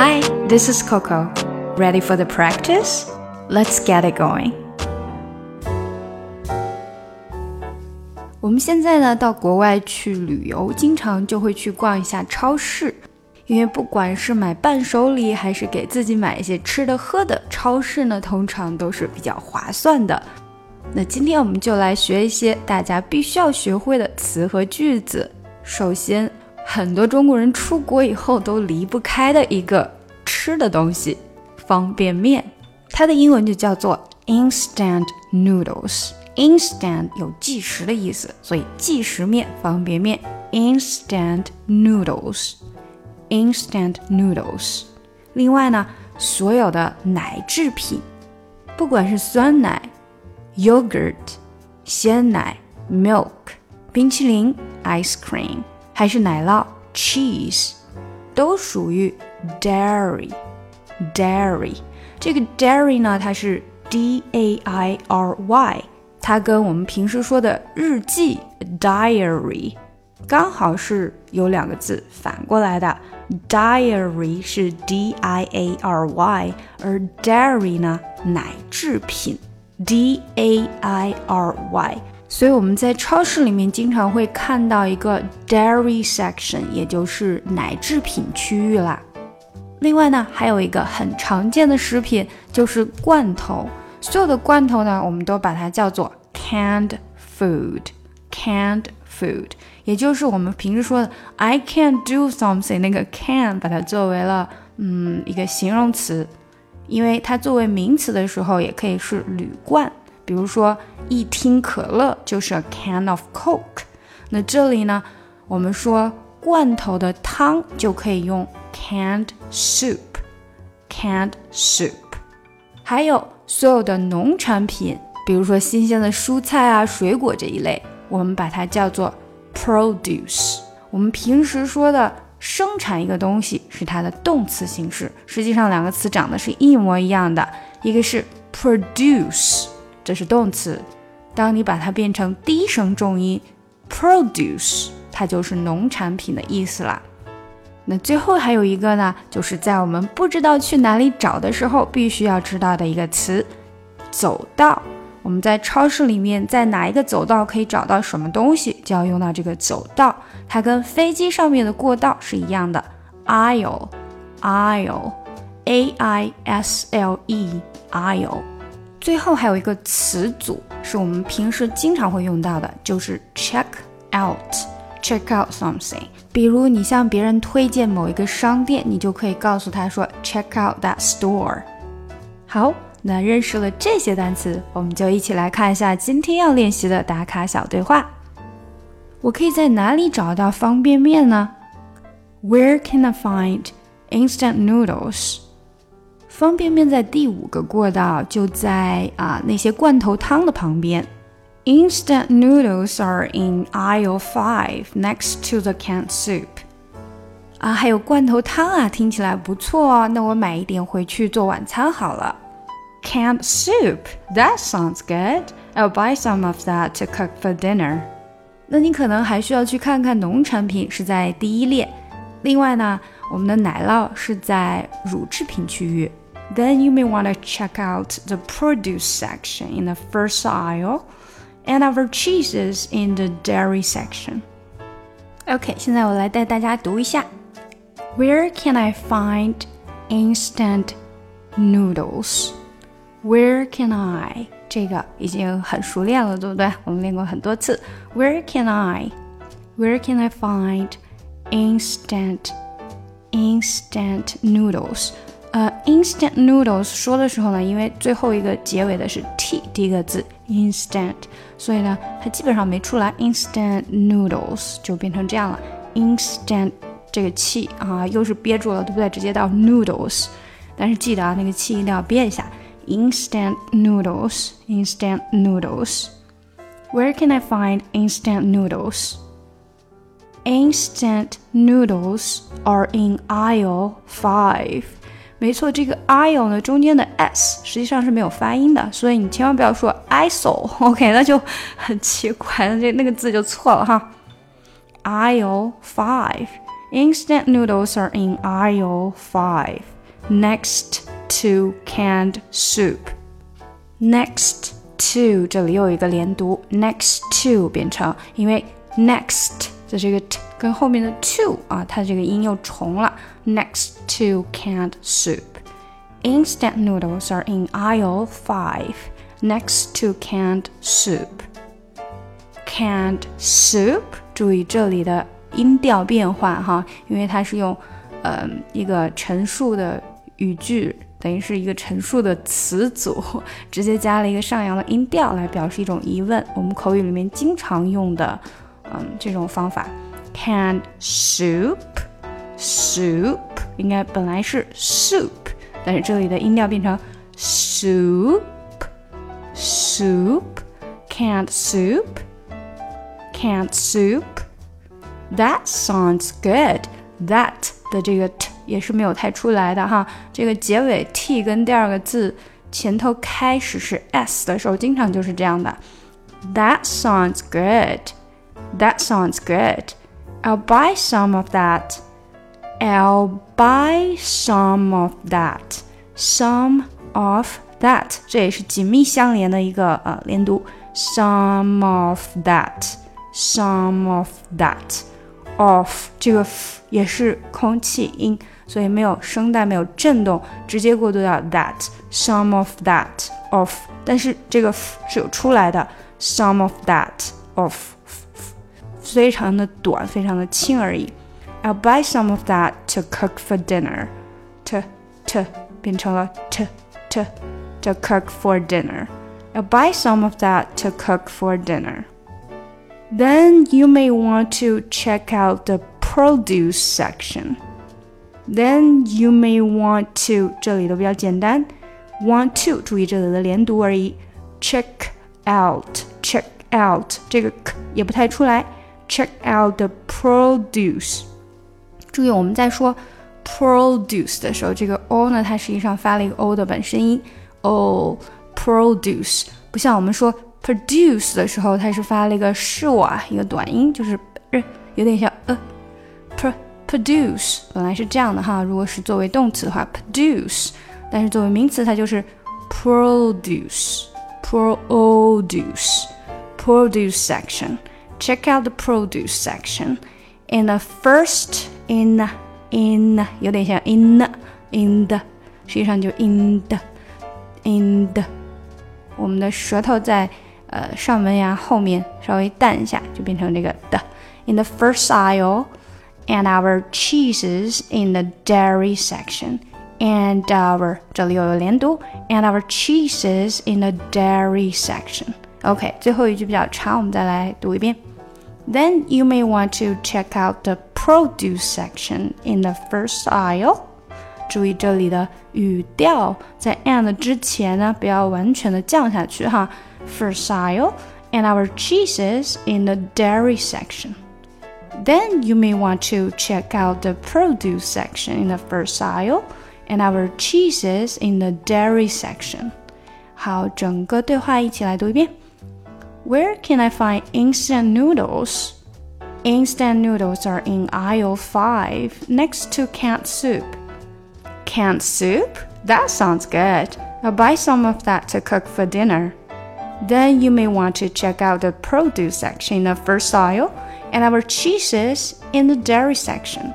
Hi, this is Coco. Ready for the practice? Let's get it going. 我们现在呢，到国外去旅游，经常就会去逛一下超市，因为不管是买伴手礼，还是给自己买一些吃的喝的，超市呢通常都是比较划算的。那今天我们就来学一些大家必须要学会的词和句子。首先，很多中国人出国以后都离不开的一个吃的东西——方便面，它的英文就叫做 instant noodles。instant 有即时的意思，所以即食面、方便面 instant noodles，instant noodles。另外呢，所有的奶制品，不管是酸奶。yogurt 鲜奶 milk 冰淇淋 ice cream 还是奶酪 cheese 都属于 dairy dairy 这个 dairy 呢，它是 d a i r y，它跟我们平时说的日记 diary 刚好是有两个字反过来的，diary 是 d i a r y，而 dairy 呢，奶制品。D A I R Y， 所以我们在超市里面经常会看到一个 dairy section，也就是奶制品区域啦。另外呢，还有一个很常见的食品就是罐头，所有的罐头呢，我们都把它叫做 canned food，canned food，也就是我们平时说的 I can't do something，那个 can 把它作为了嗯一个形容词。因为它作为名词的时候，也可以是铝罐，比如说一听可乐就是 a can of Coke。那这里呢，我们说罐头的汤就可以用 canned soup，canned soup。还有所有的农产品，比如说新鲜的蔬菜啊、水果这一类，我们把它叫做 produce。我们平时说的。生产一个东西是它的动词形式，实际上两个词长得是一模一样的。一个是 produce，这是动词，当你把它变成低声重音 produce，它就是农产品的意思啦。那最后还有一个呢，就是在我们不知道去哪里找的时候，必须要知道的一个词——走道。我们在超市里面，在哪一个走道可以找到什么东西，就要用到这个走道。它跟飞机上面的过道是一样的，aisle，aisle，a i s l e，aisle。最后还有一个词组是我们平时经常会用到的，就是 check out，check out something。比如你向别人推荐某一个商店，你就可以告诉他说 check out that store。好。那认识了这些单词，我们就一起来看一下今天要练习的打卡小对话。我可以在哪里找到方便面呢？Where can I find instant noodles？方便面在第五个过道，就在啊那些罐头汤的旁边。Instant noodles are in aisle five next to the canned soup。啊，还有罐头汤啊，听起来不错哦。那我买一点回去做晚餐好了。Canned soup. That sounds good. I'll buy some of that to cook for dinner. 那你可能还需要去看看农产品是在第一列，另外呢，我们的奶酪是在乳制品区域。Then you may want to check out the produce section in the first aisle, and our cheeses in the dairy section. OK，现在我来带大家读一下。Where can I find instant noodles? Where can I？这个已经很熟练了，对不对？我们练过很多次。Where can I？Where can I find instant instant noodles？ 呃，instant noodles 说的时候呢，因为最后一个结尾的是 t 第一个字 instant，所以呢，它基本上没出来。instant noodles 就变成这样了。instant 这个气啊，又是憋住了，对不对？直接到 noodles，但是记得啊，那个气一定要憋一下。instant noodles. Instant noodles. Where can I find instant noodles? Instant noodles are in aisle five. 没错，这个 aisle 呢中间的 s 实际上是没有发音的，所以你千万不要说 aisle，OK，那就很奇怪，那这那个字就错了哈。Aisle five Instant noodles are in aisle five, next to canned soup. Next to 这里又有一个连读，next to 变成，因为 next 的这个 t 跟后面的 to 啊，它这个音又重了。Next to canned soup. Instant noodles are in aisle five, next to canned soup. Canned soup，注意这里的音调变化哈，因为它是用呃一个陈述的语句，等于是一个陈述的词组，直接加了一个上扬的音调来表示一种疑问。我们口语里面经常用的，嗯，这种方法。Canned soup，soup 应该本来是 soup，但是这里的音调变成 soup，soup，canned soup，canned soup。That sounds good. That 的这个 t 也是没有太出来的哈。这个结尾 t 跟第二个字前头开始是 s 的时候，经常就是这样的。That sounds good. That sounds good. I'll buy some of that. I'll buy some of that. Some of that，这也是紧密相连的一个呃连读。Some of that. Some of that. Of 这个 f 也是空气音，所以没有声带，没有震动，直接过渡到 that。Some of that of，但是这个 f 是有出来的。Some of that of， 非常的短，非常的轻而已。I'll buy some of that to cook for dinner. To to 变成了 to to to cook for dinner. I'll buy some of that to cook for dinner. Then you may want to check out the produce section. Then you may want to 这里都比较简单，want to 注意这里的连读而已。Check out, check out 这个 k 也不太出来。 check out the produce。注意，我们在说 produce 的时候，这个 o 呢，它实际上发了一个 o 的本声音，o produce，不像我们说 produce 的时候，它是发了一个 schwa 一个短音，就是有点像呃。Pro produce 本来是这样的哈，如果是作为动词的话 produce，但是作为名词它就是 produce，produce，produce section。Check out the produce section. In the first in in 有点像 in in the，实际上就 in the in the，我们的舌头在呃上门牙后面稍微淡一下，就变成这个的。In the first aisle, and our cheeses in the dairy section. And our 这里又有连读，and our cheeses in the dairy section. OK，最后一句比较长，我们再来读一遍。 Then you may want to check out the produce section in the first aisle. 注意这里的语调，在 and 之前呢，不要完全的降下去哈。First aisle and our cheeses in the dairy section. Then you may want to check out the produce section in the first aisle and our cheeses in the dairy section. 好，整个对话一起来读一遍。 Where can I find instant noodles? Instant noodles are in aisle 5 next to canned soup. Canned soup? That sounds good. I'll buy some of that to cook for dinner. Then you may want to check out the produce section of first aisle and our cheeses in the dairy section.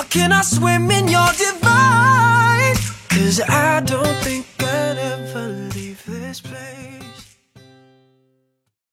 Or can I swim in your divine? Cause I don't think I'd ever leave this place